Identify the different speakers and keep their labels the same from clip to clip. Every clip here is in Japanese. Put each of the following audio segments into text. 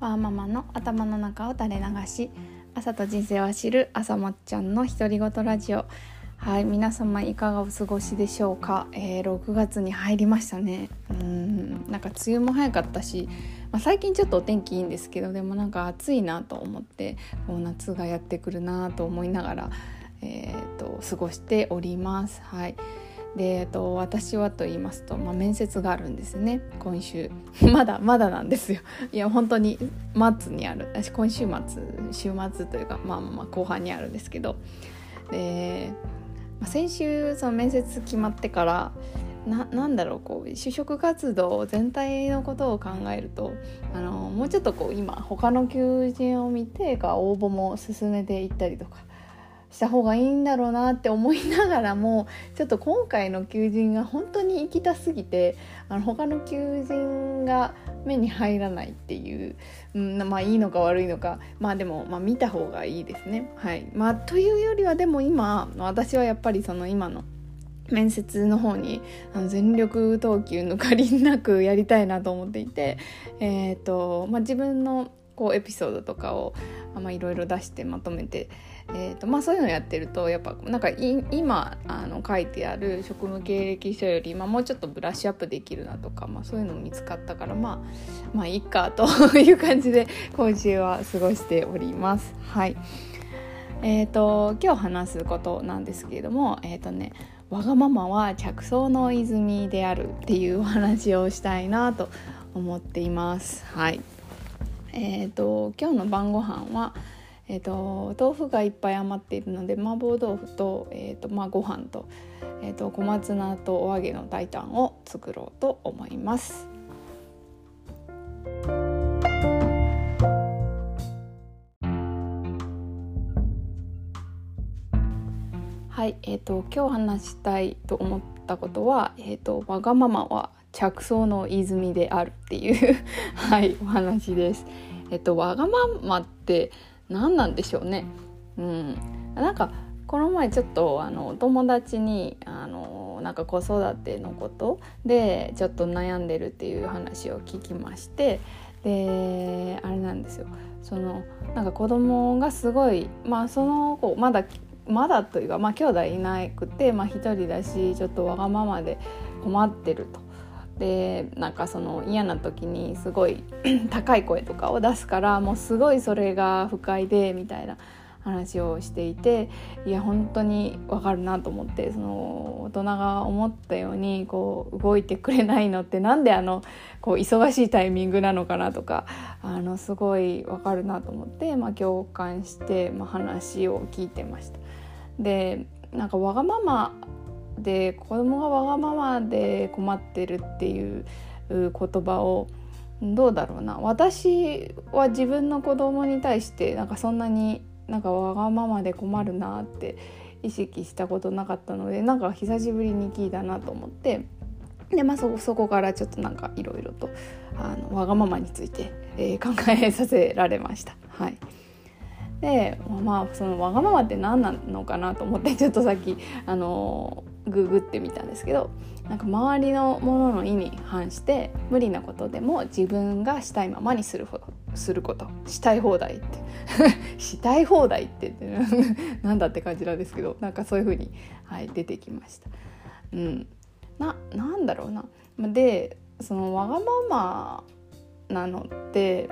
Speaker 1: ワーママの頭の中を垂れ流し朝と人生を知る朝もっちゃんの独り言ラジオ。はい皆様いかがお過ごしでしょうか、えー、6月に入りましたね。うんなんか梅雨も早かったし、まあ、最近ちょっとお天気いいんですけどでもなんか暑いなと思ってもう夏がやってくるなと思いながらえーと、過ごしております。はい。で、えっと、私はと言いますと、まあ、面接があるんですね。今週。まだまだなんですよ。いや本当に末にある。私今週末週末というか、まあ、まあ後半にあるんですけど。で、まあ、先週その面接決まってからななんだろうこう就職活動全体のことを考えるとあのもうちょっとこう今他の求人を見てか応募も進めていったりとかした方がいいんだろうなって思いながらもちょっと今回の求人が本当に行きたすぎてあの他の求人が目に入らないっていう、うん、まあいいのか悪いのかまあでも、まあ、見た方がいいですね。はいまあ、というよりはでも今私はやっぱりその今の面接の方にあの全力投球抜かりなくやりたいなと思っていて、えーとまあ、自分のこうエピソードとかをいろいろ出してまとめてえーとまあ、そういうのやってるとやっぱなんか今あの書いてある職務経歴書より、まあ、もうちょっとブラッシュアップできるなとか、まあ、そういうのも見つかったからまあまあいいかという感じで今週は過ごしております。はいえーと、今日話すことなんですけれどもえ、ー、とねわがままは着想の泉であるっていうお話をしたいなと思っています。はい。え、ー、と今日の晩ご飯はえーと、豆腐がいっぱい余っているので麻婆豆腐と,、えーとまあ、ご飯と,、えーと、小松菜とお揚げの大胆を作ろうと思います。はい、えーと、今日話したいと思ったことは、えー、とわがままは着想の泉であるっていうはいお話です。えっ、ー、とわがままって何なんでしょうね。うん、なんかこの前ちょっとあのお友達にあのなんか子育てのことでちょっと悩んでるっていう話を聞きましてであれなんですよそのなんか子供がすごいまあその子まだまだというかまあ兄弟いなくてまあ一人だしちょっとわがままで困ってると。でなんかその嫌な時にすごい 高い声とかを出すからもうすごいそれが不快でみたいな話をしていていや本当にわかるなと思ってその大人が思ったようにこう動いてくれないのってなんであのこう忙しいタイミングなのかなとかあのすごいわかるなと思って、まあ、共感して、まあ、話を聞いてました。でなんかわがままで子供がわがままで困ってるっていう言葉をどうだろうな。私は自分の子供に対してなんかそんなになんかわがままで困るなって意識したことなかったのでなんか久しぶりに聞いたなと思って。で、まあ、そそこからちょっとなんかいろいろとあのわがままについて、えー、考えさせられました。はい。でまあそのわがままって何なのかなと思ってちょっとさっきあのググってみたんですけどなんか周りのものの意に反して無理なことでも自分がしたいままにするほどすることしたい放題って。したい放題って なんだって感じなんですけどなんかそういう風にはい出てきました。うん、ななんだろうな。でそのわがままなのって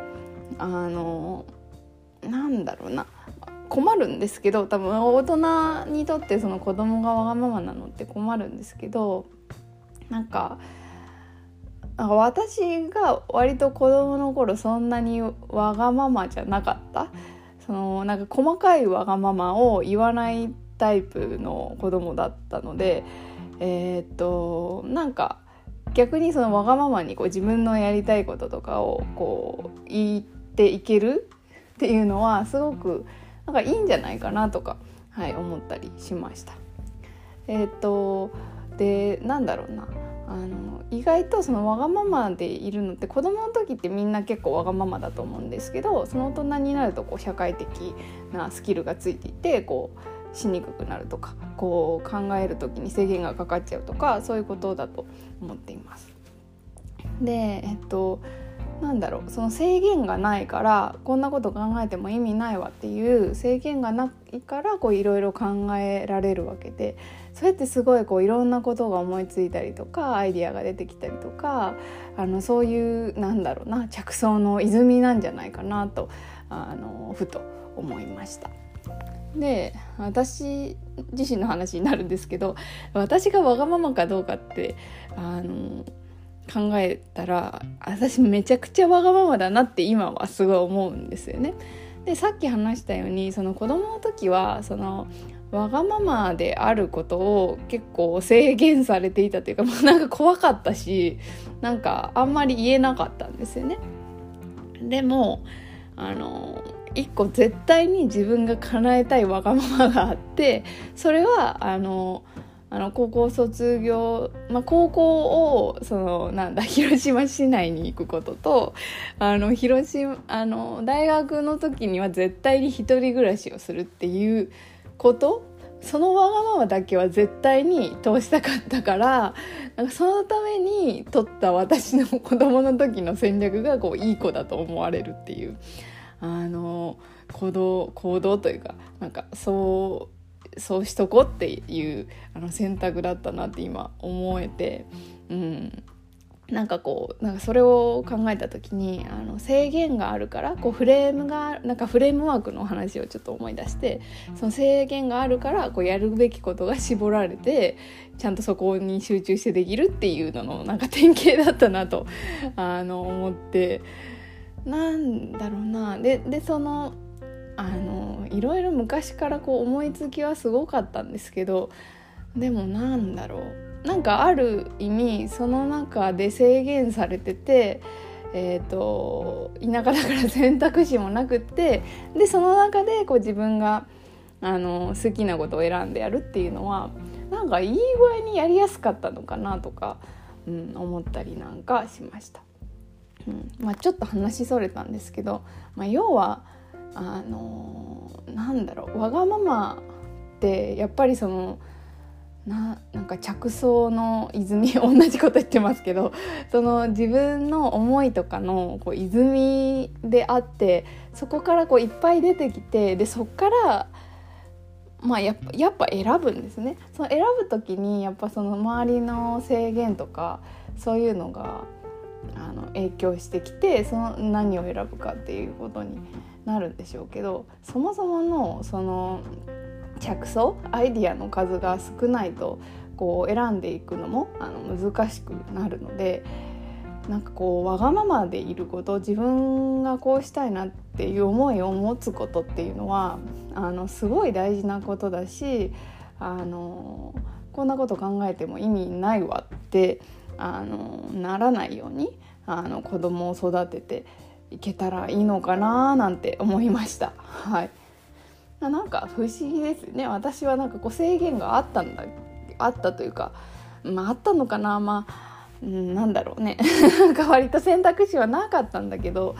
Speaker 1: あのなんだろうな。困るんですけど多分大人にとってその子供がわがままなのって困るんですけどなんかなんか私が割と子供の頃そんなにわがままじゃなかった。そのなんか細かいわがままを言わないタイプの子供だったのでえー、っとなんか逆にそのわがままにこう自分のやりたいこととかをこう言っていけるっていうのはすごくなんかいいんじゃないかなとか、はい、思ったりしました。えー、っとでなんだろうなあの意外とそのわがままでいるのって子供の時ってみんな結構わがままだと思うんですけどその大人になるとこう社会的なスキルがついていてこうしにくくなるとかこう考える時に制限がかかっちゃうとかそういうことだと思っています。でえっとなんだろうその制限がないからこんなこと考えても意味ないわっていう制限がないからいろいろ考えられるわけでそれってすごいこういろんなことが思いついたりとかアイディアが出てきたりとかあのそういうなんだろうな着想の泉なんじゃないかなとあのふと思いました。で私自身の話になるんですけど私がわがままかどうかってあの考えたら私めちゃくちゃわがままだなって今はすごい思うんですよね。でさっき話したようにその子供の時はそのわがままであることを結構制限されていたというかもう なんか怖かったしなんかあんまり言えなかったんですよね。でもあの一個絶対に自分が叶えたいわがままがあってそれはあのあの高校卒業、まあ、高校をそのなんだ 広島市内に行くこととあの広島あの大学の時には絶対に一人暮らしをするっていうことそのわがままだけは絶対に通したかったからなんかそのために取った私の子供の時の戦略がこういい子だと思われるっていうあの行動行動というかなんかそうそうしとこっていうあの選択だったなって今思えて、うん、なんかこうなんかそれを考えた時にあの制限があるからこうフレームがなんかフレームワークの話をちょっと思い出してその制限があるからこうやるべきことが絞られてちゃんとそこに集中してできるっていうののなんか典型だったなとあの思って。なんだろうな。ででそのあのいろいろ昔からこう思いつきはすごかったんですけどでもなんだろうなんかある意味その中で制限されてて、えーと、田舎だから選択肢もなくってでその中でこう自分があの好きなことを選んでやるっていうのはなんかいい具合にやりやすかったのかなとか、うん、思ったりなんかしました。うんまあ、ちょっと話それたんですけど、まあ、要はあのなんだろうわがままってやっぱりそのななんか着想の泉 同じこと言ってますけどその自分の思いとかのこう泉であってそこからこういっぱい出てきてでそこからまあやっぱやっぱ選ぶんですね。その選ぶ時にやっぱその周りの制限とかそういうのがあの影響してきてその何を選ぶかっていうことになるんでしょうけどそもそものその着想アイディアの数が少ないとこう選んでいくのもあの難しくなるのでなんかこうわがままでいること自分がこうしたいなっていう思いを持つことっていうのはあのすごい大事なことだしあのこんなこと考えても意味ないわってあのならないようにあの子供を育てていけたらいいのかななんて思いました。はい。なんか不思議ですね。私はなんかこう制限があったんだあったというかまああったのかな。まあ、うん、なんだろうね。なんか割と選択肢はなかったんだけど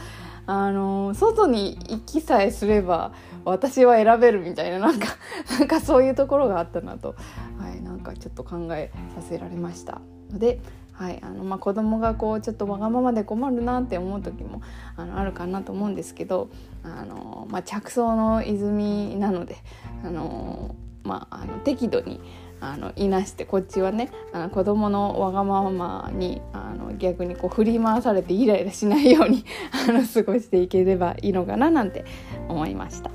Speaker 1: あの外に行きさえすれば私は選べるみたいななんか なんかそういうところがあったなと、はい、なんかちょっと考えさせられました。のではいあのまあ、子供がこうちょっとわがままで困るなって思う時もあのあるかなと思うんですけどあの、まあ、着想の泉なのであの、まあ、あの適度にあのいなしてこっちはねあの子供のわがままにあの逆にこう振り回されてイライラしないようにあの過ごしていければいいのかななんて思いました。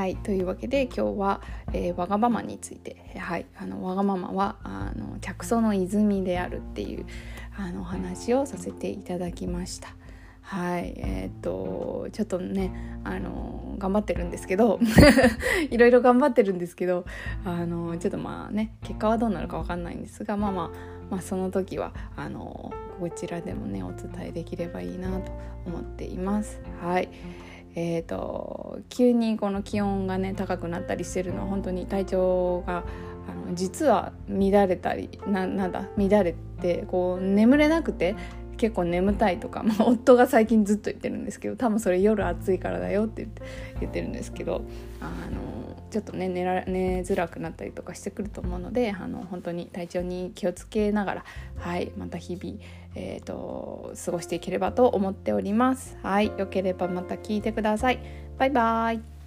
Speaker 1: はいというわけで今日は、えー、わがままについて、はい、あのわがままはあの着想の泉であるっていうあのお話をさせていただきました。はいえー、っとちょっとねあの頑張ってるんですけど いろいろ頑張ってるんですけどあのちょっとまあね結果はどうなるか分かんないんですがまあまあまあ、その時はあのこちらでもねお伝えできればいいなと思っています。はいえーと、急にこの気温がね高くなったりしてるのは本当に体調があの実は乱れたりななんだ乱れてこう眠れなくて結構眠たいとか、まあ、夫が最近ずっと言ってるんですけど多分それ夜暑いからだよって言ってるんですけどあのちょっとね寝ら寝づらくなったりとかしてくると思うのであの本当に体調に気をつけながら、はい、また日々、えーと、過ごしていければと思っております。はい、よければまた聞いてください。バイバイ